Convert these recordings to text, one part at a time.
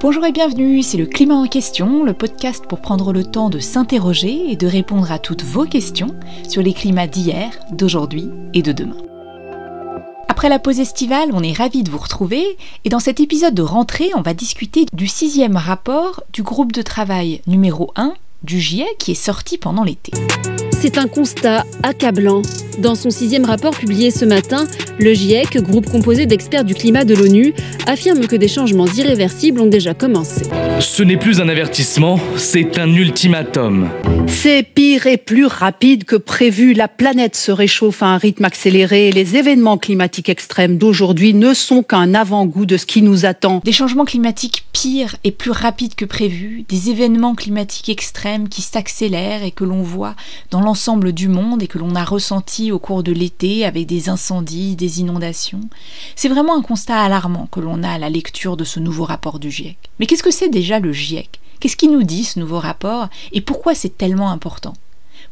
Bonjour et bienvenue, c'est le Climat en question, le podcast pour prendre le temps de s'interroger et de répondre à toutes vos questions sur les climats d'hier, d'aujourd'hui et de demain. Après la pause estivale, on est ravis de vous retrouver et dans cet épisode de rentrée, on va discuter du sixième rapport du groupe de travail numéro 1 du GIEC qui est sorti pendant l'été. C'est un constat accablant. Dans son sixième rapport publié ce matin, le GIEC, groupe composé d'experts du climat de l'ONU, affirme que des changements irréversibles ont déjà commencé. Ce n'est plus un avertissement, c'est un ultimatum. C'est pire et plus rapide que prévu. La planète se réchauffe à un rythme accéléré. Les événements climatiques extrêmes d'aujourd'hui ne sont qu'un avant-goût de ce qui nous attend. Des changements climatiques pires et plus rapides que prévu, des événements climatiques extrêmes qui s'accélèrent et que l'on voit dans l'ensemble du monde et que l'on a ressenti au cours de l'été avec des incendies, des inondations. C'est vraiment un constat alarmant que l'on a à la lecture de ce nouveau rapport du GIEC. Mais qu'est-ce que c'est déjà le GIEC? Qu'est-ce qui nous dit ce nouveau rapport? Et pourquoi c'est tellement important?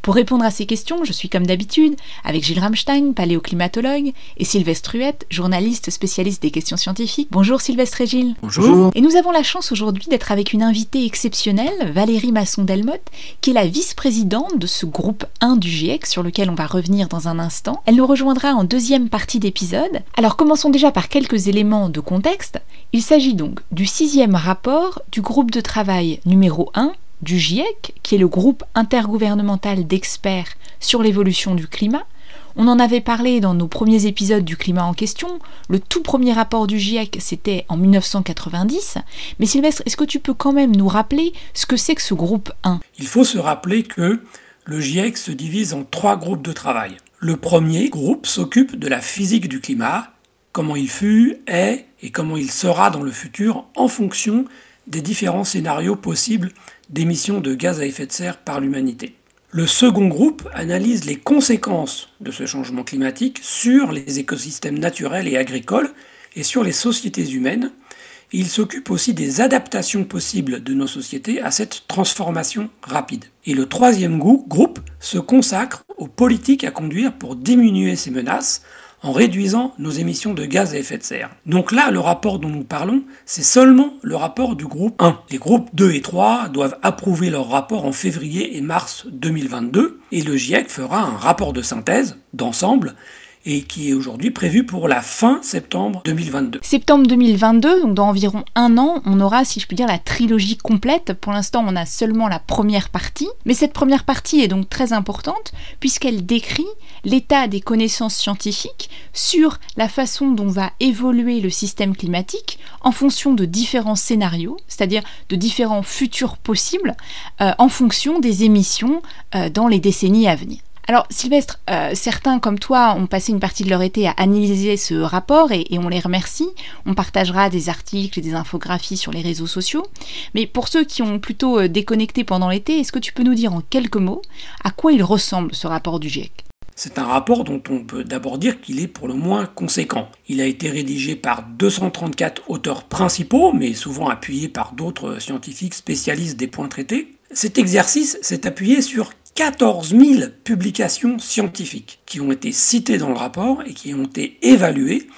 Pour répondre à ces questions, je suis comme d'habitude avec Gilles Ramstein, paléoclimatologue, et Sylvestre Huette, journaliste spécialiste des questions scientifiques. Bonjour Sylvestre et Gilles. Bonjour. Et nous avons la chance aujourd'hui d'être avec une invitée exceptionnelle, Valérie Masson-Delmotte, qui est la vice-présidente de ce groupe 1 du GIEC sur lequel on va revenir dans un instant. Elle nous rejoindra en deuxième partie d'épisode. Alors commençons déjà par quelques éléments de contexte. Il s'agit donc du sixième rapport du groupe de travail numéro 1 du GIEC, qui est le groupe intergouvernemental d'experts sur l'évolution du climat. On en avait parlé dans nos premiers épisodes du climat en question. Le tout premier rapport du GIEC, c'était en 1990. Mais Sylvestre, est-ce que tu peux quand même nous rappeler ce que c'est que ce groupe 1 Il faut se rappeler que le GIEC se divise en trois groupes de travail. Le premier groupe s'occupe de la physique du climat, comment il fut, est et comment il sera dans le futur en fonction des différents scénarios possibles d'émissions de gaz à effet de serre par l'humanité. Le second groupe analyse les conséquences de ce changement climatique sur les écosystèmes naturels et agricoles et sur les sociétés humaines. il s'occupe aussi des adaptations possibles de nos sociétés à cette transformation rapide. Et le troisième groupe se consacre aux politiques à conduire pour diminuer ces menaces en réduisant nos émissions de gaz à effet de serre. Donc là, le rapport dont nous parlons, c'est seulement le rapport du groupe 1. Les groupes 2 et 3 doivent approuver leur rapport en février et mars 2022, et le GIEC fera un rapport de synthèse d'ensemble et qui est aujourd'hui prévu pour la fin septembre 2022. Septembre 2022, donc dans environ un an, on aura, si je puis dire, la trilogie complète. Pour l'instant, on a seulement la première partie, mais cette première partie est donc très importante puisqu'elle décrit l'état des connaissances scientifiques sur la façon dont va évoluer le système climatique en fonction de différents scénarios, c'est-à-dire de différents futurs possibles, euh, en fonction des émissions euh, dans les décennies à venir. Alors Sylvestre, euh, certains comme toi ont passé une partie de leur été à analyser ce rapport et, on les remercie. On partagera des articles et des infographies sur les réseaux sociaux. Mais pour ceux qui ont plutôt euh, déconnecté pendant l'été, est-ce que tu peux nous dire en quelques mots à quoi il ressemble ce rapport du GIEC? C'est un rapport dont on peut d'abord dire qu'il est pour le moins conséquent. Il a été rédigé par 234 auteurs principaux, mais souvent appuyé par d'autres scientifiques spécialistes des points traités. Cet exercice s'est appuyé sur 14 000 publications scientifiques qui ont été citées dans le rapport et qui ont été évaluées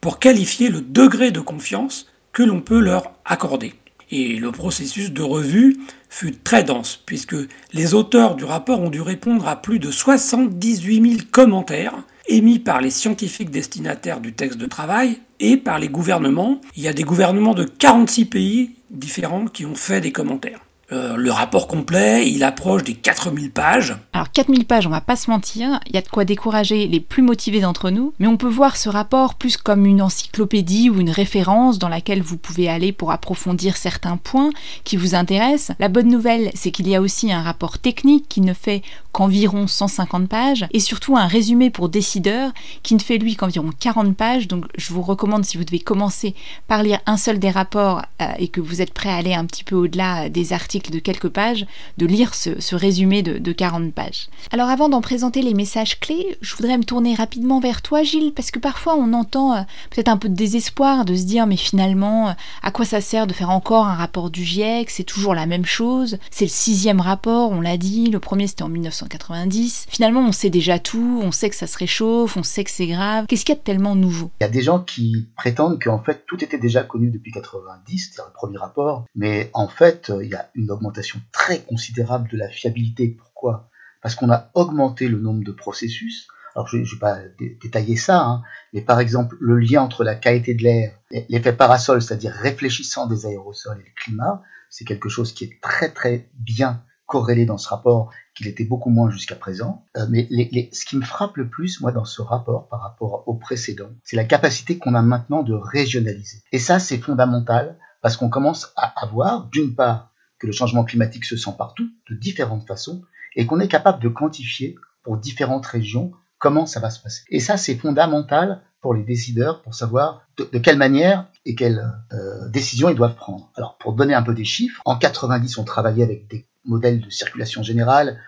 pour qualifier le degré de confiance que l'on peut leur accorder. Et le processus de revue fut très dense, puisque les auteurs du rapport ont dû répondre à plus de 78 000 commentaires émis par les scientifiques destinataires du texte de travail et par les gouvernements. Il y a des gouvernements de 46 pays différents qui ont fait des commentaires. Euh, le rapport complet, il approche des 4000 pages. Alors 4000 pages, on va pas se mentir, il y a de quoi décourager les plus motivés d'entre nous, mais on peut voir ce rapport plus comme une encyclopédie ou une référence dans laquelle vous pouvez aller pour approfondir certains points qui vous intéressent. La bonne nouvelle, c'est qu'il y a aussi un rapport technique qui ne fait qu'environ 150 pages et surtout un résumé pour décideurs qui ne fait lui qu'environ 40 pages. Donc je vous recommande si vous devez commencer par lire un seul des rapports euh, et que vous êtes prêt à aller un petit peu au-delà des articles de quelques pages, de lire ce, résumé de, 40 pages. Alors avant d'en présenter les messages clés, je voudrais me tourner rapidement vers toi Gilles, parce que parfois on entend euh, peut-être un peu de désespoir de se dire mais finalement euh, à quoi ça sert de faire encore un rapport du GIEC, c'est toujours la même chose, c'est le sixième rapport, on l'a dit, le premier c'était en 1990 1990. Finalement, on sait déjà tout, on sait que ça se réchauffe, on sait que c'est grave. Qu'est-ce qu'il y a de tellement nouveau? Il y a des gens qui prétendent qu'en fait tout était déjà connu depuis 90, c'est le premier rapport, mais en fait il y a une augmentation très considérable de la fiabilité. Pourquoi? Parce qu'on a augmenté le nombre de processus. Alors je ne vais pas détailler ça, hein, mais par exemple le lien entre la qualité de l'air, l'effet parasol, c'est-à-dire réfléchissant des aérosols et le climat, c'est quelque chose qui est très très bien corrélé dans ce rapport, qu'il était beaucoup moins jusqu'à présent. Euh, mais ce qui me frappe le plus, moi, dans ce rapport par rapport au précédent, c'est la capacité qu'on a maintenant de régionaliser. Et ça, c'est fondamental parce qu'on commence à avoir, d'une part, que le changement climatique se sent partout, de différentes façons, et qu'on est capable de quantifier pour différentes régions comment ça va se passer. Et ça, c'est fondamental pour les décideurs pour savoir de, quelle manière et quelles euh, décisions ils doivent prendre. Alors, pour donner un peu des chiffres, en 90, on travaillait avec des modèles de circulation générale.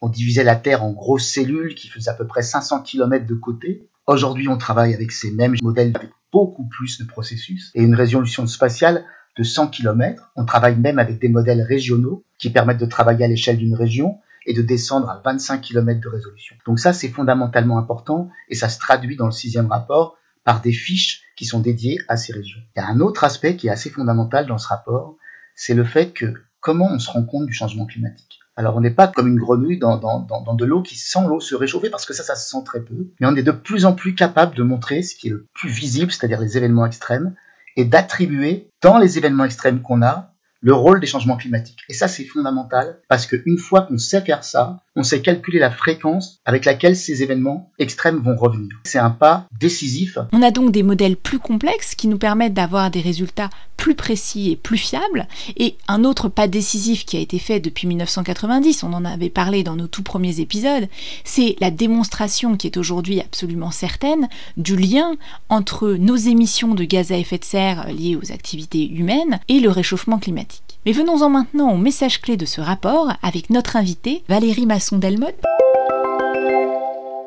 On divisait la Terre en grosses cellules qui faisaient à peu près 500 km de côté. Aujourd'hui, on travaille avec ces mêmes modèles avec beaucoup plus de processus et une résolution spatiale de 100 km. On travaille même avec des modèles régionaux qui permettent de travailler à l'échelle d'une région et de descendre à 25 km de résolution. Donc ça, c'est fondamentalement important et ça se traduit dans le sixième rapport par des fiches qui sont dédiées à ces régions. Il y a un autre aspect qui est assez fondamental dans ce rapport, c'est le fait que comment on se rend compte du changement climatique. Alors on n'est pas comme une grenouille dans, dans, dans, de l'eau qui sent l'eau se réchauffer parce que ça, ça se sent très peu. Mais on est de plus en plus capable de montrer ce qui est le plus visible, c'est-à-dire les événements extrêmes, et d'attribuer dans les événements extrêmes qu'on a le rôle des changements climatiques. Et ça, c'est fondamental parce qu'une fois qu'on sait faire ça, on sait calculer la fréquence avec laquelle ces événements extrêmes vont revenir. C'est un pas décisif. On a donc des modèles plus complexes qui nous permettent d'avoir des résultats plus précis et plus fiables. Et un autre pas décisif qui a été fait depuis 1990, on en avait parlé dans nos tout premiers épisodes, c'est la démonstration qui est aujourd'hui absolument certaine du lien entre nos émissions de gaz à effet de serre liées aux activités humaines et le réchauffement climatique. Mais venons-en maintenant au message clé de ce rapport avec notre invitée Valérie Masson-Delmotte.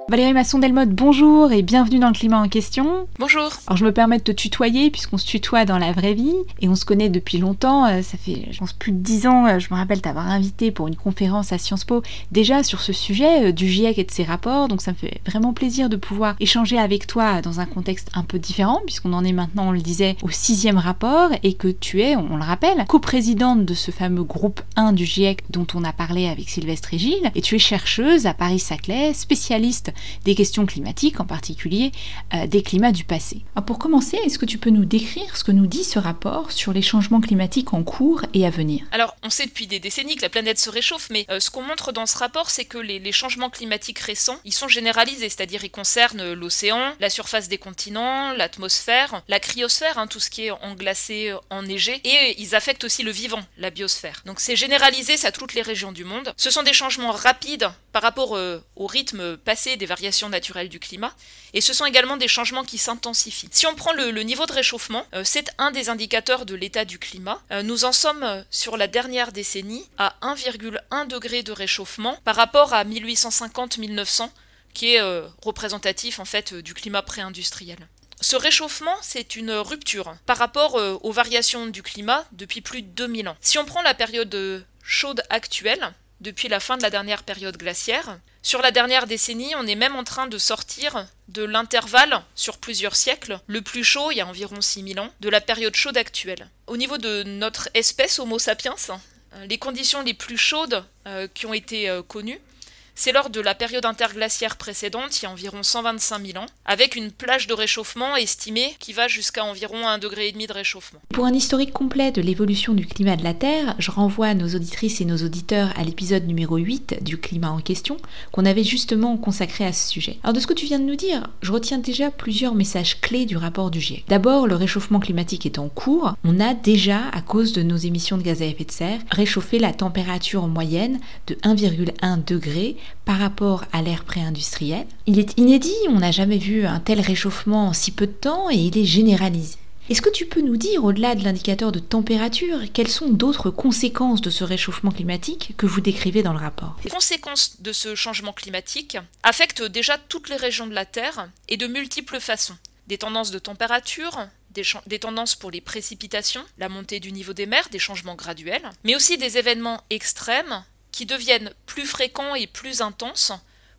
Valérie Masson-Delmotte, bonjour et bienvenue dans le climat en question. Bonjour. Alors je me permets de te tutoyer puisqu'on se tutoie dans la vraie vie et on se connaît depuis longtemps. Euh, ça fait, je pense, plus de dix ans. Euh, je me rappelle t'avoir invité pour une conférence à Sciences Po déjà sur ce sujet euh, du GIEC et de ses rapports. Donc ça me fait vraiment plaisir de pouvoir échanger avec toi dans un contexte un peu différent puisqu'on en est maintenant, on le disait, au sixième rapport et que tu es, on le rappelle, coprésidente de ce fameux groupe 1 du GIEC dont on a parlé avec Sylvestre et Gilles. Et tu es chercheuse à Paris-Saclay, spécialiste des questions climatiques, en particulier euh, des climats du passé. pour commencer, est-ce que tu peux nous décrire ce que nous dit ce rapport sur les changements climatiques en cours et à venir? Alors, on sait depuis des décennies que la planète se réchauffe, mais euh, ce qu'on montre dans ce rapport, c'est que les, changements climatiques récents, ils sont généralisés, c'est-à-dire ils concernent l'océan, la surface des continents, l'atmosphère, la cryosphère, hein, tout ce qui est englacé, enneigé, et ils affectent aussi le vivant, la biosphère. Donc c'est généralisé, ça toutes les régions du monde. Ce sont des changements rapides par rapport euh, au rythme passé des variations naturelles du climat, et ce sont également des changements qui s'intensifient. Si on prend le, niveau de réchauffement, euh, c'est un des indicateurs de l'état du climat. Euh, nous en sommes sur la dernière décennie à 1,1 degré de réchauffement par rapport à 1850-1900, qui est représentatif en fait du climat pré-industriel. Ce réchauffement, c'est une rupture par rapport aux variations du climat depuis plus de 2000 ans. Si on prend la période chaude actuelle, depuis la fin de la dernière période glaciaire. Sur la dernière décennie, on est même en train de sortir de l'intervalle, sur plusieurs siècles, le plus chaud, il y a environ 6000 ans, de la période chaude actuelle. Au niveau de notre espèce Homo sapiens, les conditions les plus chaudes euh, qui ont été euh, connues, c'est lors de la période interglaciaire précédente, il y a environ 125 000 ans, avec une plage de réchauffement estimée qui va jusqu'à environ 1,5 degré de réchauffement. Pour un historique complet de l'évolution du climat de la Terre, je renvoie nos auditrices et nos auditeurs à l'épisode numéro 8 du climat en question, qu'on avait justement consacré à ce sujet. Alors de ce que tu viens de nous dire, je retiens déjà plusieurs messages clés du rapport du GIEC. D'abord, le réchauffement climatique est en cours. On a déjà, à cause de nos émissions de gaz à effet de serre, réchauffé la température moyenne de 1,1 degré par rapport à l'ère pré-industrielle. Il est inédit, on n'a jamais vu un tel réchauffement en si peu de temps et il est généralisé. Est-ce que tu peux nous dire, au-delà de l'indicateur de température, quelles sont d'autres conséquences de ce réchauffement climatique que vous décrivez dans le rapport? Les conséquences de ce changement climatique affectent déjà toutes les régions de la Terre et de multiples façons. Des tendances de température, des, des, tendances pour les précipitations, la montée du niveau des mers, des changements graduels, mais aussi des événements extrêmes qui deviennent plus fréquents et plus intenses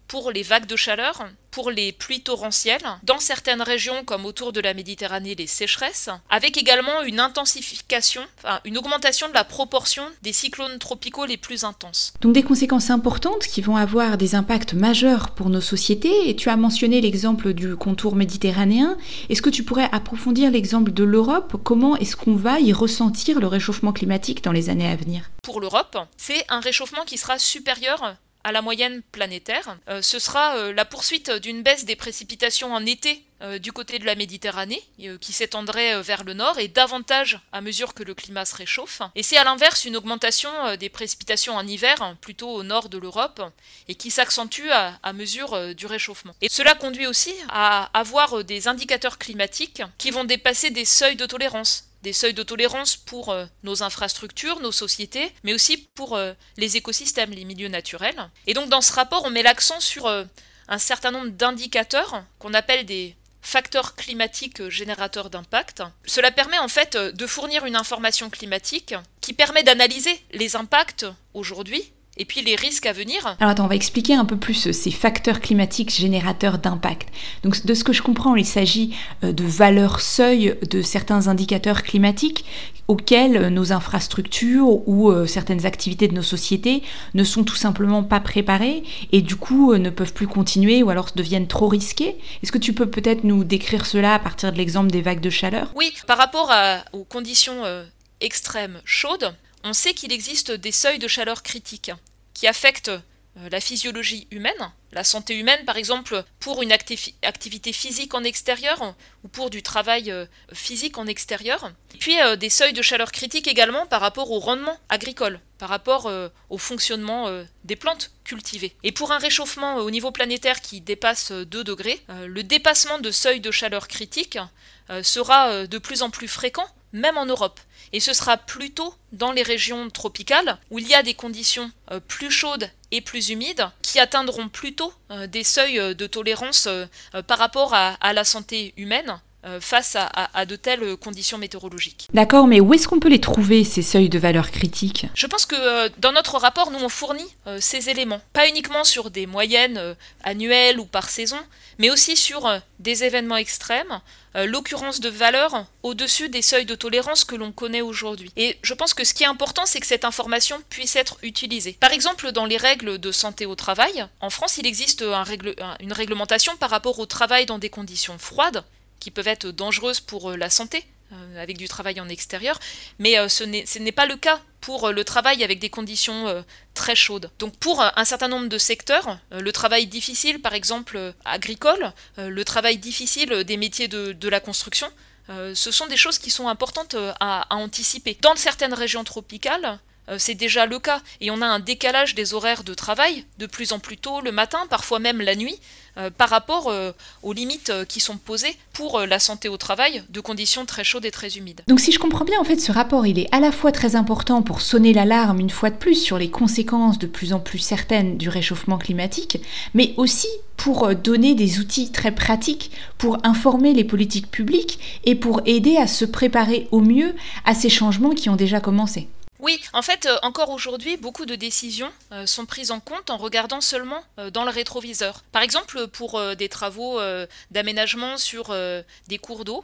pour les vagues de chaleur, pour les pluies torrentielles, dans certaines régions comme autour de la Méditerranée les sécheresses, avec également une intensification, enfin une augmentation de la proportion des cyclones tropicaux les plus intenses. Donc des conséquences importantes qui vont avoir des impacts majeurs pour nos sociétés, et tu as mentionné l'exemple du contour méditerranéen. Est-ce que tu pourrais approfondir l'exemple de l'Europe? Comment est-ce qu'on va y ressentir le réchauffement climatique dans les années à venir? Pour l'Europe, c'est un réchauffement qui sera supérieur à la moyenne planétaire. Euh, ce sera euh, la poursuite d'une baisse des précipitations en été euh, du côté de la Méditerranée, qui s'étendrait vers le nord et davantage à mesure que le climat se réchauffe. Et c'est à l'inverse une augmentation des précipitations en hiver, plutôt au nord de l'Europe, et qui s'accentue à, à, mesure du réchauffement. Et cela conduit aussi à avoir des indicateurs climatiques qui vont dépasser des seuils de tolérance des seuils de tolérance pour euh, nos infrastructures, nos sociétés, mais aussi pour euh, les écosystèmes, les milieux naturels. Et donc dans ce rapport, on met l'accent sur euh, un certain nombre d'indicateurs qu'on appelle des facteurs climatiques générateurs d'impact. Cela permet en fait de fournir une information climatique qui permet d'analyser les impacts aujourd'hui et puis les risques à venir. Alors attends, on va expliquer un peu plus euh, ces facteurs climatiques générateurs d'impact. Donc de ce que je comprends, il s'agit euh, de valeurs seuil de certains indicateurs climatiques auxquels euh, nos infrastructures ou certaines activités de nos sociétés ne sont tout simplement pas préparées et du coup ne peuvent plus continuer ou alors deviennent trop risquées. Est-ce que tu peux peut-être nous décrire cela à partir de l'exemple des vagues de chaleur? Oui, par rapport aux conditions extrêmes chaudes, on sait qu'il existe des seuils de chaleur critiques qui affectent la physiologie humaine, la santé humaine par exemple pour une activité physique en extérieur ou pour du travail euh, physique en extérieur. Et puis euh, des seuils de chaleur critique également par rapport au rendement agricole, par rapport au fonctionnement des plantes cultivées. Et pour un réchauffement au niveau planétaire qui dépasse 2 degrés, le dépassement de seuils de chaleur critique sera de plus en plus fréquent même en Europe. Et ce sera plutôt dans les régions tropicales, où il y a des conditions euh, plus chaudes plus humides, qui atteindront plutôt euh, des seuils euh, de tolérance par rapport à, la santé humaine face à, de telles conditions météorologiques. D'accord, mais où est-ce qu'on peut les trouver, ces seuils de valeur critique? Je pense que dans notre rapport, nous, on fournit ces éléments, pas uniquement sur des moyennes annuelles ou par saison, mais aussi sur des événements extrêmes, euh, l'occurrence de valeurs au-dessus des seuils de tolérance que l'on connaît aujourd'hui. Et je pense que ce qui est important, c'est que cette information puisse être utilisée. Par exemple, dans les règles de santé au travail, en France, il existe une réglementation par rapport au travail dans des conditions froides, qui peuvent être dangereuses pour euh, la santé, euh, avec du travail en extérieur, mais ce n'est pas le cas pour le travail avec des conditions très chaudes. Donc pour un certain nombre de secteurs, le travail difficile par exemple agricole, le travail difficile des métiers de, la construction, ce sont des choses qui sont importantes à anticiper. Dans certaines régions tropicales, euh, c'est déjà le cas. Et on a un décalage des horaires de travail de plus en plus tôt le matin, parfois même la nuit, euh, par rapport euh, aux limites qui sont posées pour la santé au travail de conditions très chaudes et très humides. Donc si je comprends bien, en fait, ce rapport, il est à la fois très important pour sonner l'alarme une fois de plus sur les conséquences de plus en plus certaines du réchauffement climatique, mais aussi pour donner des outils très pratiques pour informer les politiques publiques et pour aider à se préparer au mieux à ces changements qui ont déjà commencé. Oui, en fait, euh, encore aujourd'hui, beaucoup de décisions euh, sont prises en compte en regardant seulement euh, dans le rétroviseur. Par exemple, pour des travaux d'aménagement sur des cours d'eau,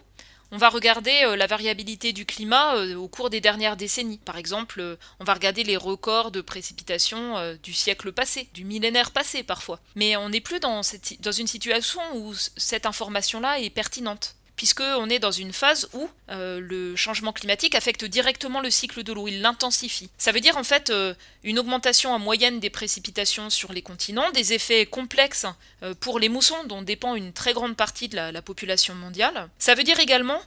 on va regarder la variabilité du climat au cours des dernières décennies. Par exemple, on va regarder les records de précipitations du siècle passé, du millénaire passé parfois. Mais on n'est plus dans, dans une situation où cette information-là est pertinente puisqu'on est dans une phase où euh, le changement climatique affecte directement le cycle de l'eau, il l'intensifie. Ça veut dire en fait euh, une augmentation en moyenne des précipitations sur les continents, des effets complexes euh, pour les moussons dont dépend une très grande partie de la, population mondiale. Ça veut dire également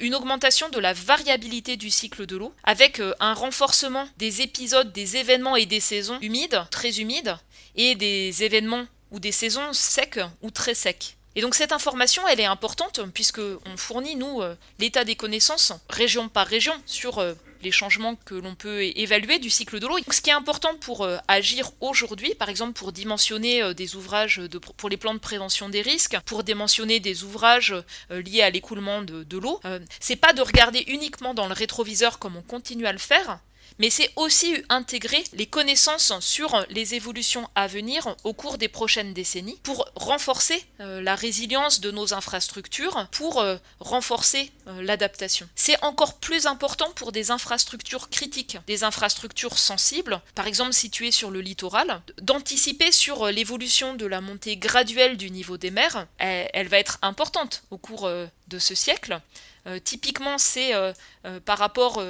une augmentation de la variabilité du cycle de l'eau, avec un renforcement des épisodes, des événements et des saisons humides, très humides, et des événements ou des saisons secs ou très secs. Et donc cette information, elle est importante puisque on fournit nous euh, l'état des connaissances région par région sur euh, les changements que l'on peut évaluer du cycle de l'eau. Ce qui est important pour euh, agir aujourd'hui, par exemple pour dimensionner des ouvrages pour les plans de prévention des risques, pour dimensionner des ouvrages liés à l'écoulement de, de l'eau, c'est pas de regarder uniquement dans le rétroviseur comme on continue à le faire, mais c'est aussi intégrer les connaissances sur les évolutions à venir au cours des prochaines décennies pour renforcer euh, la résilience de nos infrastructures, pour euh, renforcer euh, l'adaptation. C'est encore plus important pour des infrastructures critiques, des infrastructures sensibles, par exemple situées sur le littoral, d'anticiper sur l'évolution de la montée graduelle du niveau des mers. Elle, va être importante au cours de ce siècle. Euh, typiquement, c'est euh, euh, par rapport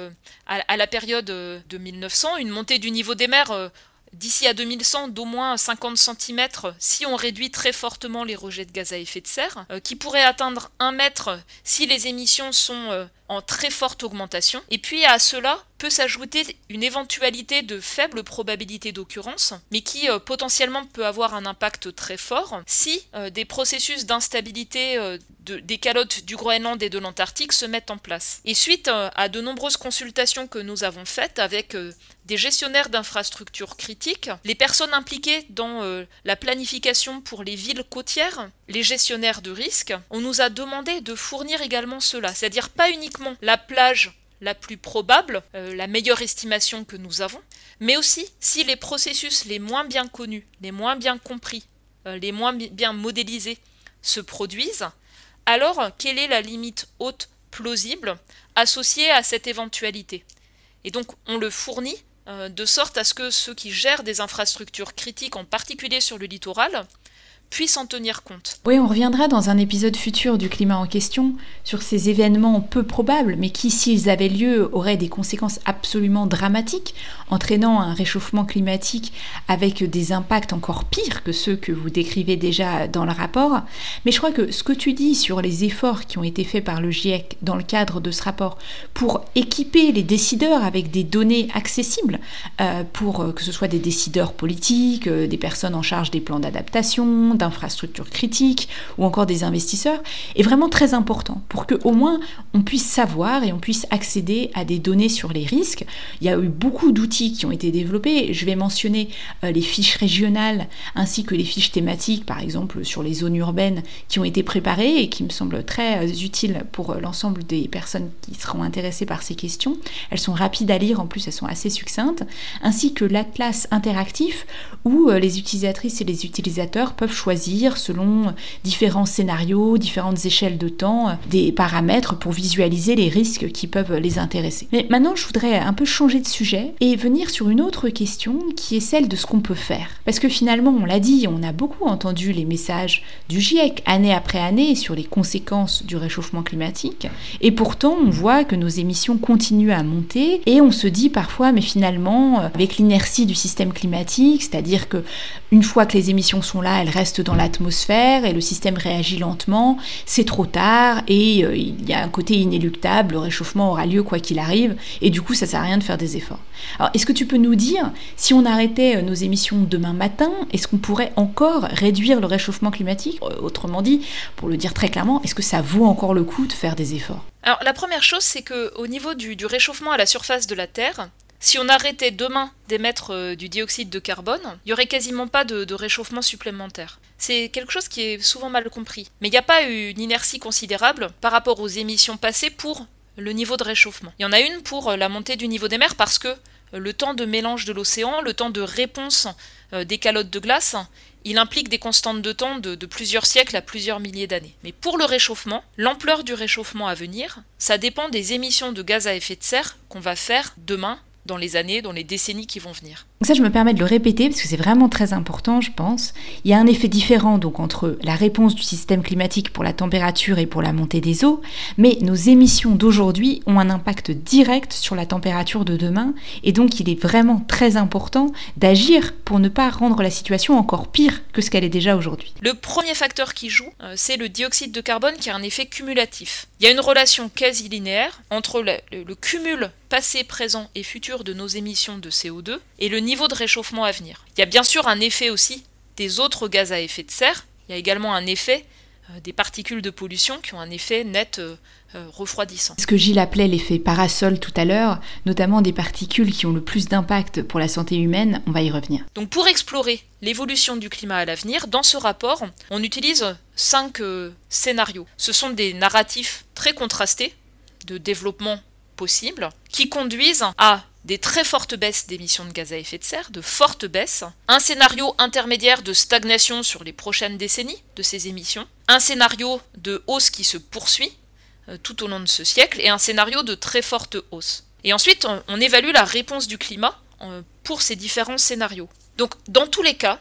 à, la période de 1900, une montée du niveau des mers d'ici à 2100 d'au moins 50 cm si on réduit très fortement les rejets de gaz à effet de serre, qui pourrait atteindre 1 mètre si les émissions sont en très forte augmentation. Et puis à cela peut s'ajouter une éventualité de faible probabilité d'occurrence, mais qui euh, potentiellement peut avoir un impact très fort si euh, des processus d'instabilité euh, des calottes du Groenland et de l'Antarctique se mettent en place. Et suite à de nombreuses consultations que nous avons faites avec des gestionnaires d'infrastructures critiques, les personnes impliquées dans la planification pour les villes côtières, les gestionnaires de risques, on nous a demandé de fournir également cela, c'est-à-dire pas uniquement la plage la plus probable, euh, la meilleure estimation que nous avons, mais aussi si les processus les moins bien connus, les moins bien compris, euh, les moins bien modélisés se produisent, alors quelle est la limite haute plausible associée à cette éventualité? Et donc on le fournit euh, de sorte à ce que ceux qui gèrent des infrastructures critiques, en particulier sur le littoral, puisse en tenir compte. Oui, on reviendra dans un épisode futur du climat en question sur ces événements peu probables, mais qui, s'ils avaient lieu, auraient des conséquences absolument dramatiques, entraînant un réchauffement climatique avec des impacts encore pires que ceux que vous décrivez déjà dans le rapport. Mais je crois que ce que tu dis sur les efforts qui ont été faits par le GIEC dans le cadre de ce rapport pour équiper les décideurs avec des données accessibles, euh, pour euh, que ce soit des décideurs politiques, euh, des personnes en charge des plans d'adaptation, d'infrastructures critiques ou encore des investisseurs est vraiment très important pour que au moins on puisse savoir et on puisse accéder à des données sur les risques. Il y a eu beaucoup d'outils qui ont été développés. Je vais mentionner euh, les fiches régionales ainsi que les fiches thématiques, par exemple sur les zones urbaines, qui ont été préparées et qui me semblent très euh, utiles pour euh, l'ensemble des personnes qui seront intéressées par ces questions. Elles sont rapides à lire, en plus elles sont assez succinctes, ainsi que l'atlas interactif où les utilisatrices et les utilisateurs peuvent choisir selon différents scénarios, différentes échelles de temps, des paramètres pour visualiser les risques qui peuvent les intéresser. Mais maintenant, je voudrais un peu changer de sujet et venir sur une autre question qui est celle de ce qu'on peut faire. Parce que finalement, on l'a dit, on a beaucoup entendu les messages du GIEC année après année sur les conséquences du réchauffement climatique. Et pourtant, on voit que nos émissions continuent à monter et on se dit parfois, mais finalement, avec l'inertie du système climatique, c'est-à-dire que une fois que les émissions sont là, elles restent dans l'atmosphère et le système réagit lentement, c'est trop tard et euh, il y a un côté inéluctable, le réchauffement aura lieu quoi qu'il arrive et du coup ça sert à rien de faire des efforts. Alors est-ce que tu peux nous dire si on arrêtait euh, nos émissions demain matin, est-ce qu'on pourrait encore réduire le réchauffement climatique? Euh, Autrement dit, pour le dire très clairement, est-ce que ça vaut encore le coup de faire des efforts? Alors la première chose, c'est que au niveau du, réchauffement à la surface de la Terre, si on arrêtait demain d'émettre euh, du dioxyde de carbone, il n'y aurait quasiment pas de, réchauffement supplémentaire. C'est quelque chose qui est souvent mal compris. Mais il n'y a pas une inertie considérable par rapport aux émissions passées pour le niveau de réchauffement. Il y en a une pour euh, la montée du niveau des mers parce que euh, le temps de mélange de l'océan, le temps de réponse des calottes de glace, il implique des constantes de temps de, de, plusieurs siècles à plusieurs milliers d'années. Mais pour le réchauffement, l'ampleur du réchauffement à venir, ça dépend des émissions de gaz à effet de serre qu'on va faire demain dans les années, dans les décennies qui vont venir. Donc ça, je me permets de le répéter parce que c'est vraiment très important, je pense. Il y a un effet différent donc entre la réponse du système climatique pour la température et pour la montée des eaux, mais nos émissions d'aujourd'hui ont un impact direct sur la température de demain et donc il est vraiment très important d'agir pour ne pas rendre la situation encore pire que ce qu'elle est déjà aujourd'hui. Le premier facteur qui joue, euh, c'est le dioxyde de carbone qui a un effet cumulatif. Il y a une relation quasi linéaire entre le, le cumul passé, présent et futur de nos émissions de CO2 et le niveau de réchauffement à venir. Il y a bien sûr un effet aussi des autres gaz à effet de serre, il y a également un effet euh, des particules de pollution qui ont un effet net euh, euh, refroidissant. Ce que Gilles appelait l'effet parasol tout à l'heure, notamment des particules qui ont le plus d'impact pour la santé humaine, on va y revenir. Donc pour explorer l'évolution du climat à l'avenir, dans ce rapport, on utilise cinq scénarios. Ce sont des narratifs très contrastés de développement qui conduisent à des très fortes baisses d'émissions de gaz à effet de serre, de fortes baisses, un scénario intermédiaire de stagnation sur les prochaines décennies de ces émissions, un scénario de hausse qui se poursuit euh, tout au long de ce siècle, et un scénario de très forte hausse. Et ensuite, on, évalue la réponse du climat euh, pour ces différents scénarios. Donc, dans tous les cas,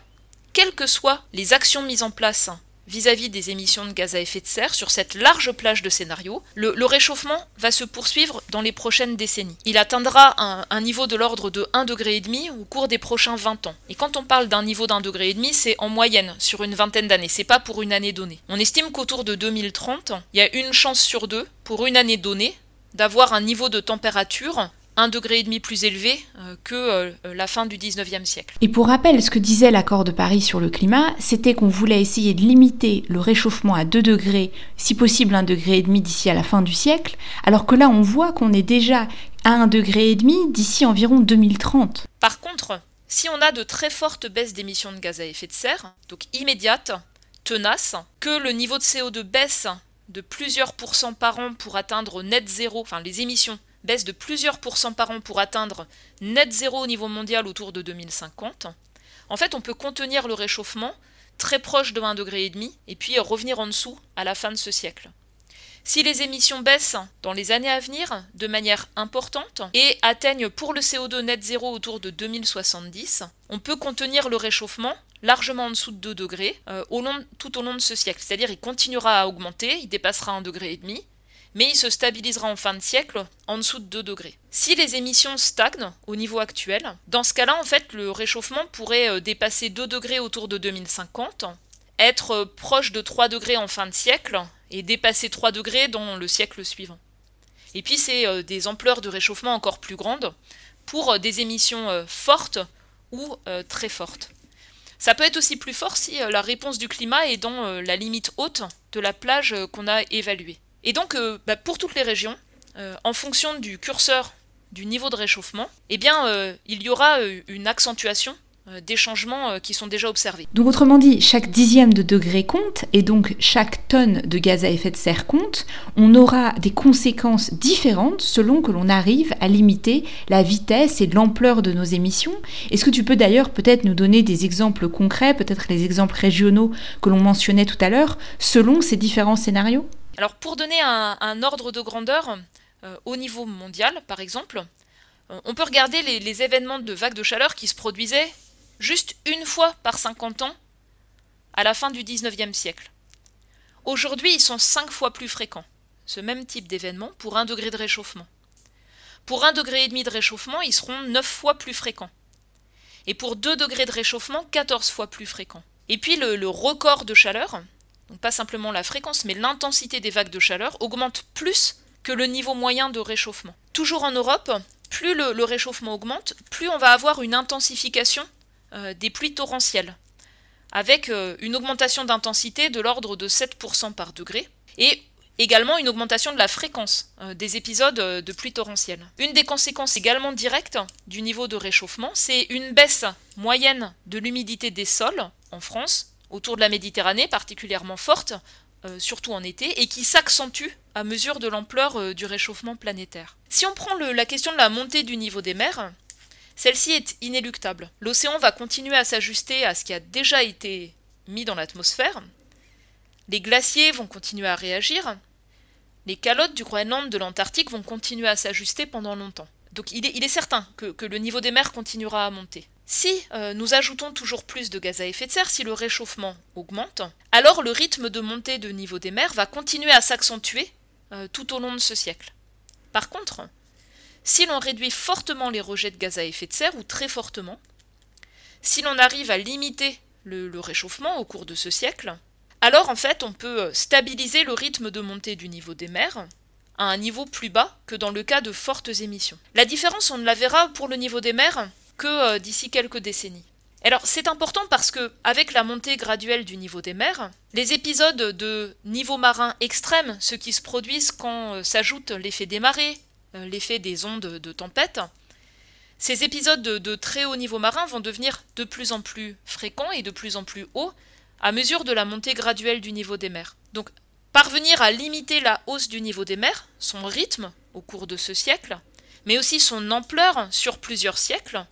quelles que soient les actions mises en place vis-à-vis des émissions de gaz à effet de serre sur cette large plage de scénarios, le, réchauffement va se poursuivre dans les prochaines décennies. Il atteindra un, niveau de l'ordre de 1,5 degré au cours des prochains 20 ans. Et quand on parle d'un niveau d'un degré et demi, c'est en moyenne sur une vingtaine d'années, c'est pas pour une année donnée. On estime qu'autour de 2030, il y a une chance sur deux pour une année donnée d'avoir un niveau de température un degré et demi plus élevé euh, que euh, la fin du 19e siècle. Et pour rappel, ce que disait l'accord de Paris sur le climat, c'était qu'on voulait essayer de limiter le réchauffement à 2 degrés, si possible 1 degré et demi d'ici à la fin du siècle, alors que là on voit qu'on est déjà à 1 degré et demi d'ici environ 2030. Par contre, si on a de très fortes baisses d'émissions de gaz à effet de serre, donc immédiates, tenaces, que le niveau de CO2 baisse de plusieurs pourcents par an pour atteindre net zéro, enfin les émissions baisse de plusieurs pourcents par an pour atteindre net zéro au niveau mondial autour de 2050, en fait, on peut contenir le réchauffement très proche de 1,5 degré et puis revenir en dessous à la fin de ce siècle. Si les émissions baissent dans les années à venir de manière importante et atteignent pour le CO2 net zéro autour de 2070, on peut contenir le réchauffement largement en dessous de 2 degrés euh, tout au long de ce siècle. C'est-à-dire il continuera à augmenter, il dépassera 1,5 degré mais il se stabilisera en fin de siècle en dessous de 2 degrés. Si les émissions stagnent au niveau actuel, dans ce cas-là, en fait, le réchauffement pourrait euh, dépasser 2 degrés autour de 2050, être euh, proche de 3 degrés en fin de siècle et dépasser 3 degrés dans le siècle suivant. Et puis c'est euh, des ampleurs de réchauffement encore plus grandes pour des émissions fortes ou très fortes. Ça peut être aussi plus fort si la réponse du climat est dans la limite haute de la plage qu'on a évaluée. Et donc, euh, bah, pour toutes les régions, euh, en fonction du curseur du niveau de réchauffement, eh euh, il y aura une accentuation des changements qui sont déjà observés. Donc autrement dit, chaque dixième de degré compte et donc chaque tonne de gaz à effet de serre compte. On aura des conséquences différentes selon que l'on arrive à limiter la vitesse et l'ampleur de nos émissions. Est-ce que tu peux d'ailleurs peut-être nous donner des exemples concrets, peut-être les exemples régionaux que l'on mentionnait tout à l'heure, selon ces différents scénarios? Alors pour donner un, ordre de grandeur, euh, au niveau mondial par exemple, euh, on peut regarder les, événements de vagues de chaleur qui se produisaient juste une fois par 50 ans à la fin du 19e siècle. Aujourd'hui, ils sont 5 fois plus fréquents, ce même type d'événement, pour 1 degré de réchauffement. Pour 1 degré et demi de réchauffement, ils seront 9 fois plus fréquents. Et pour 2 degrés de réchauffement, 14 fois plus fréquents. Et puis le record de chaleur, donc pas simplement la fréquence, mais l'intensité des vagues de chaleur augmente plus que le niveau moyen de réchauffement. Toujours en Europe, plus le, réchauffement augmente, plus on va avoir une intensification euh, des pluies torrentielles, avec euh, une augmentation d'intensité de l'ordre de 7% par degré, et également une augmentation de la fréquence euh, des épisodes de pluie torrentielles. Une des conséquences également directes du niveau de réchauffement, c'est une baisse moyenne de l'humidité des sols en France, autour de la Méditerranée, particulièrement forte, euh, surtout en été, et qui s'accentue à mesure de l'ampleur euh, du réchauffement planétaire. Si on prend la question de la montée du niveau des mers, celle-ci est inéluctable. L'océan va continuer à s'ajuster à ce qui a déjà été mis dans l'atmosphère. Les glaciers vont continuer à réagir. Les calottes du Groenland, de l'Antarctique vont continuer à s'ajuster pendant longtemps. Donc il est, certain que le niveau des mers continuera à monter. Si euh, nous ajoutons toujours plus de gaz à effet de serre, si le réchauffement augmente, alors le rythme de montée de niveau des mers va continuer à s'accentuer euh, tout au long de ce siècle. Par contre, si l'on réduit fortement les rejets de gaz à effet de serre, ou très fortement, si l'on arrive à limiter le, le, réchauffement au cours de ce siècle, alors en fait on peut euh, stabiliser le rythme de montée du niveau des mers à un niveau plus bas que dans le cas de fortes émissions. La différence, on ne la verra pour le niveau des mers que euh, d'ici quelques décennies. Alors c'est important parce que avec la montée graduelle du niveau des mers, les épisodes de niveau marin extrême, ceux qui se produisent quand euh, s'ajoute l'effet des marées, euh, l'effet des ondes de tempête, ces épisodes de, très haut niveau marin vont devenir de plus en plus fréquents et de plus en plus hauts à mesure de la montée graduelle du niveau des mers. Donc parvenir à limiter la hausse du niveau des mers, son rythme au cours de ce siècle, mais aussi son ampleur sur plusieurs siècles.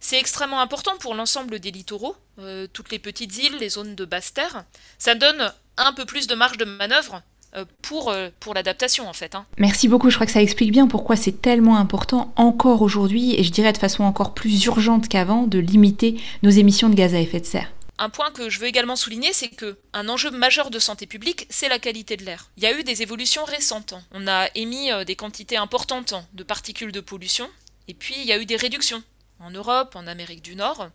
C'est extrêmement important pour l'ensemble des littoraux, euh, toutes les petites îles, les zones de basse terre. Ça donne un peu plus de marge de manœuvre euh, pour, euh, pour l'adaptation en fait. Hein. Merci beaucoup, je crois que ça explique bien pourquoi c'est tellement important encore aujourd'hui, et je dirais de façon encore plus urgente qu'avant, de limiter nos émissions de gaz à effet de serre. Un point que je veux également souligner, c'est que un enjeu majeur de santé publique, c'est la qualité de l'air. Il y a eu des évolutions récentes. On a émis des quantités importantes de particules de pollution, et puis il y a eu des réductions en Europe, en Amérique du Nord,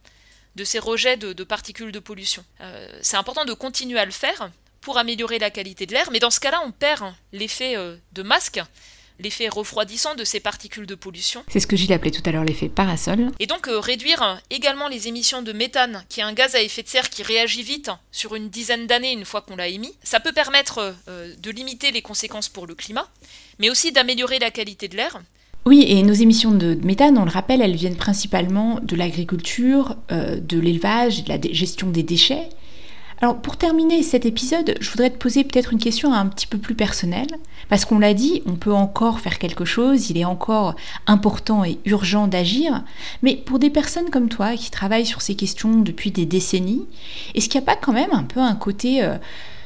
de ces rejets de, particules de pollution. Euh, c'est important de continuer à le faire pour améliorer la qualité de l'air, mais dans ce cas-là, on perd l'effet euh, de masque, l'effet refroidissant de ces particules de pollution. C'est ce que Gilles appelait tout à l'heure l'effet parasol. Et donc euh, réduire également les émissions de méthane, qui est un gaz à effet de serre qui réagit vite sur une dizaine d'années une fois qu'on l'a émis. Ça peut permettre de limiter les conséquences pour le climat, mais aussi d'améliorer la qualité de l'air. Oui, et nos émissions de méthane, on le rappelle, elles viennent principalement de l'agriculture, euh, de l'élevage, de la gestion des déchets. Alors pour terminer cet épisode, je voudrais te poser peut-être une question un petit peu plus personnelle, parce qu'on l'a dit, on peut encore faire quelque chose, il est encore important et urgent d'agir, mais pour des personnes comme toi qui travaillent sur ces questions depuis des décennies, est-ce qu'il n'y a pas quand même un peu un côté... Euh,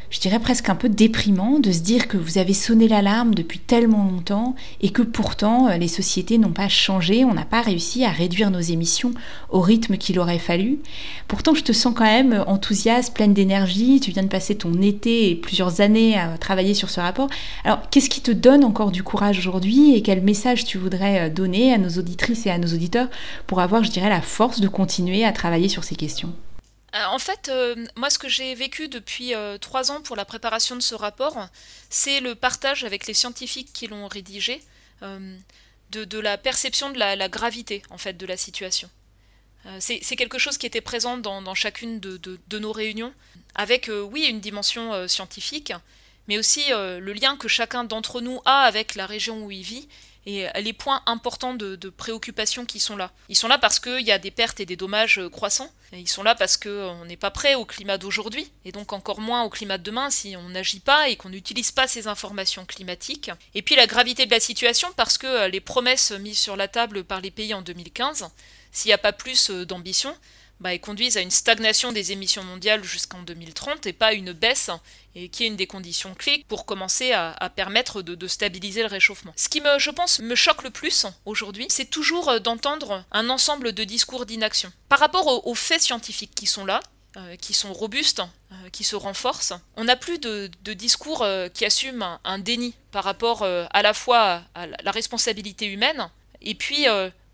je dirais presque un peu déprimant de se dire que vous avez sonné l'alarme depuis tellement longtemps et que pourtant euh, les sociétés n'ont pas changé, on n'a pas réussi à réduire nos émissions au rythme qu'il aurait fallu. Pourtant, je te sens quand même enthousiaste, pleine d'énergie, tu viens de passer ton été et plusieurs années à travailler sur ce rapport. Alors, qu'est-ce qui te donne encore du courage aujourd'hui et quel message tu voudrais euh, donner à nos auditrices et à nos auditeurs pour avoir, je dirais, la force de continuer à travailler sur ces questions? euh, en fait, euh, moi, ce que j'ai vécu depuis euh, trois ans pour la préparation de ce rapport, c'est le partage avec les scientifiques qui l'ont rédigé de, la perception de la, gravité, en fait, de la situation. c'est quelque chose qui était présent dans, chacune de, nos réunions, avec, oui, une dimension scientifique, mais aussi le lien que chacun d'entre nous a avec la région où il vit et euh, les points importants de, préoccupation qui sont là. Ils sont là parce qu'il y a des pertes et des dommages euh, croissants. ils sont là parce qu'on euh, n'est pas prêt au climat d'aujourd'hui, et donc encore moins au climat de demain si on n'agit pas et qu'on n'utilise pas ces informations climatiques. Et puis la gravité de la situation parce que les promesses mises sur la table par les pays en 2015, s'il n'y a pas plus d'ambition, bah, conduisent à une stagnation des émissions mondiales jusqu'en 2030 et pas une baisse, et qui est une des conditions clés pour commencer à, permettre de, stabiliser le réchauffement. Ce qui, me, je pense, me choque le plus aujourd'hui, c'est toujours euh, d'entendre un ensemble de discours d'inaction. Par rapport aux, faits scientifiques qui sont là, euh, qui sont robustes, euh, qui se renforcent. On n'a plus de, discours qui assument un, déni par rapport à la fois à la responsabilité humaine et puis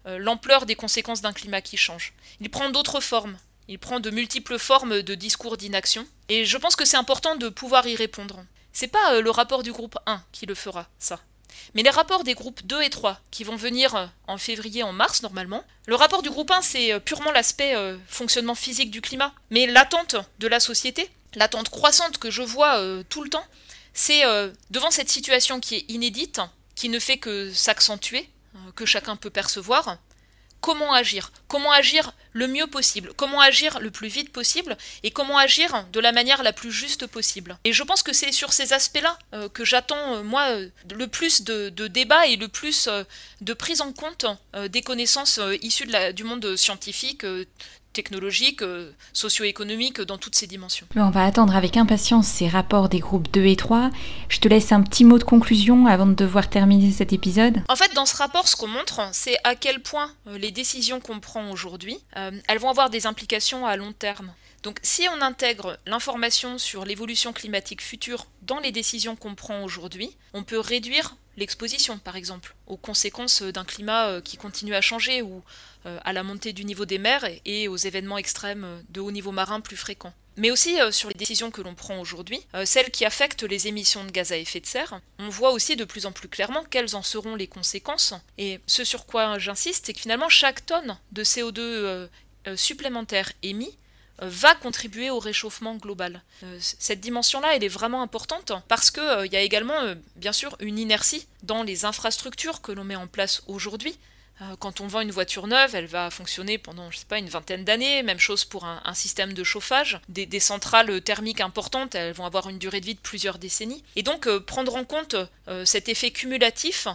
l'ampleur des conséquences d'un climat qui change. Il prend d'autres formes. Il prend de multiples formes de discours d'inaction. Et je pense que c'est important de pouvoir y répondre. C'est pas euh, le rapport du groupe 1 qui le fera, ça. Mais les rapports des groupes 2 et 3, qui vont venir euh, en février, en mars normalement, le rapport du groupe 1, c'est purement l'aspect fonctionnement physique du climat. Mais l'attente de la société, l'attente croissante que je vois tout le temps, c'est devant cette situation qui est inédite, qui ne fait que s'accentuer, euh, que chacun peut percevoir, comment agir, comment agir le mieux possible, comment agir le plus vite possible? Et comment agir de la manière la plus juste possible? Et je pense que c'est sur ces aspects-là euh, que j'attends, euh, moi, le plus de, débats et le plus de prise en compte des connaissances issues du monde scientifique, technologique, euh, socio-économique dans toutes ces dimensions. On va attendre avec impatience ces rapports des groupes 2 et 3. Je te laisse un petit mot de conclusion avant de devoir terminer cet épisode. En fait, dans ce rapport, ce qu'on montre, c'est à quel point euh, les décisions qu'on prend aujourd'hui, euh, elles vont avoir des implications à long terme. Donc si on intègre l'information sur l'évolution climatique future dans les décisions qu'on prend aujourd'hui, on peut réduire l'exposition, par exemple, aux conséquences d'un climat qui continue à changer ou euh, à la montée du niveau des mers et aux événements extrêmes de haut niveau marin plus fréquents. Mais aussi euh, sur les décisions que l'on prend aujourd'hui, euh, celles qui affectent les émissions de gaz à effet de serre, on voit aussi de plus en plus clairement quelles en seront les conséquences. Et ce sur quoi j'insiste, c'est que finalement chaque tonne de CO2 supplémentaire émis va contribuer au réchauffement global. cette dimension-là, elle est vraiment importante parce qu'il y a également, bien sûr, une inertie dans les infrastructures que l'on met en place aujourd'hui Euh, quand on vend une voiture neuve, elle va fonctionner pendant, je sais pas, une vingtaine d'années. Même chose pour un, système de chauffage. Des, centrales thermiques importantes, elles vont avoir une durée de vie de plusieurs décennies. Et donc, euh, prendre en compte euh, cet effet cumulatif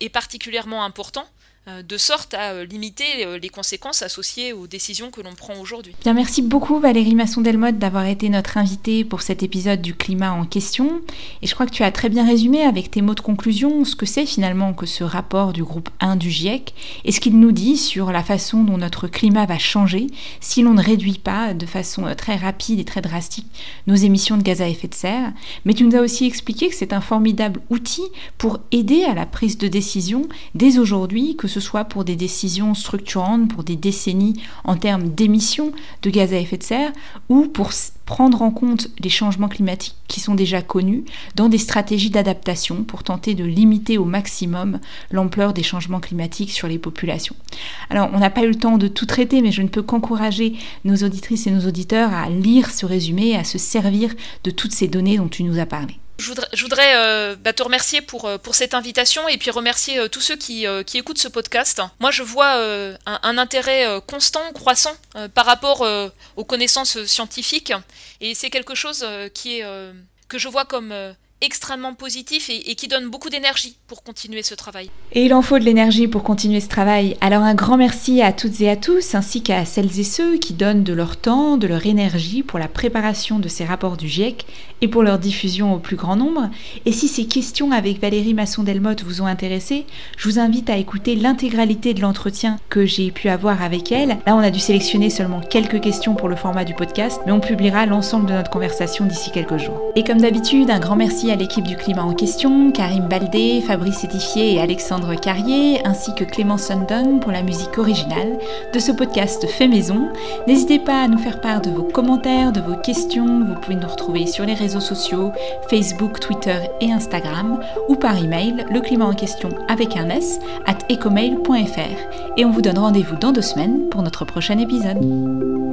est particulièrement important euh, de sorte à euh, limiter euh, les conséquences associées aux décisions que l'on prend aujourd'hui. Bien, merci beaucoup Valérie Masson-Delmotte d'avoir été notre invitée pour cet épisode du climat en question. Et je crois que tu as très bien résumé avec tes mots de conclusion ce que c'est finalement que ce rapport du groupe 1 du GIEC et ce qu'il nous dit sur la façon dont notre climat va changer si l'on ne réduit pas de façon très rapide et très drastique nos émissions de gaz à effet de serre. Mais tu nous as aussi expliqué que c'est un formidable outil pour aider à la prise de décision dès aujourd'hui, que ce soit pour des décisions structurantes, pour des décennies en termes d'émissions de gaz à effet de serre, ou pour prendre en compte les changements climatiques qui sont déjà connus dans des stratégies d'adaptation pour tenter de limiter au maximum l'ampleur des changements climatiques sur les populations. Alors, on n'a pas eu le temps de tout traiter, mais je ne peux qu'encourager nos auditrices et nos auditeurs à lire ce résumé, à se servir de toutes ces données dont tu nous as parlé. Je voudrais, euh, bah, te remercier pour, euh, pour cette invitation et puis remercier euh, tous ceux qui, qui, écoutent ce podcast. Moi, je vois un, intérêt constant, croissant par rapport aux connaissances scientifiques et c'est quelque chose qui est, que je vois comme extrêmement positif et, qui donne beaucoup d'énergie pour continuer ce travail. Et il en faut de l'énergie pour continuer ce travail. Alors un grand merci à toutes et à tous, ainsi qu'à celles et ceux qui donnent de leur temps, de leur énergie pour la préparation de ces rapports du GIEC et pour leur diffusion au plus grand nombre. Et si ces questions avec Valérie Masson-Delmotte vous ont intéressé, je vous invite à écouter l'intégralité de l'entretien que j'ai pu avoir avec elle. Là, on a dû sélectionner seulement quelques questions pour le format du podcast, mais on publiera l'ensemble de notre conversation d'ici quelques jours. Et comme d'habitude, un grand merci à l'équipe du climat en question, Karim Baldé, Fabrice Étifier et Alexandre Carrier, ainsi que Clément Sundon pour la musique originale de ce podcast fait maison. N'hésitez pas à nous faire part de vos commentaires, de vos questions. Vous pouvez nous retrouver sur les réseaux sociaux, Facebook, Twitter et Instagram, ou par email, le climat en question avec un S, at ecomail.fr. Et on vous donne rendez-vous dans deux semaines pour notre prochain épisode.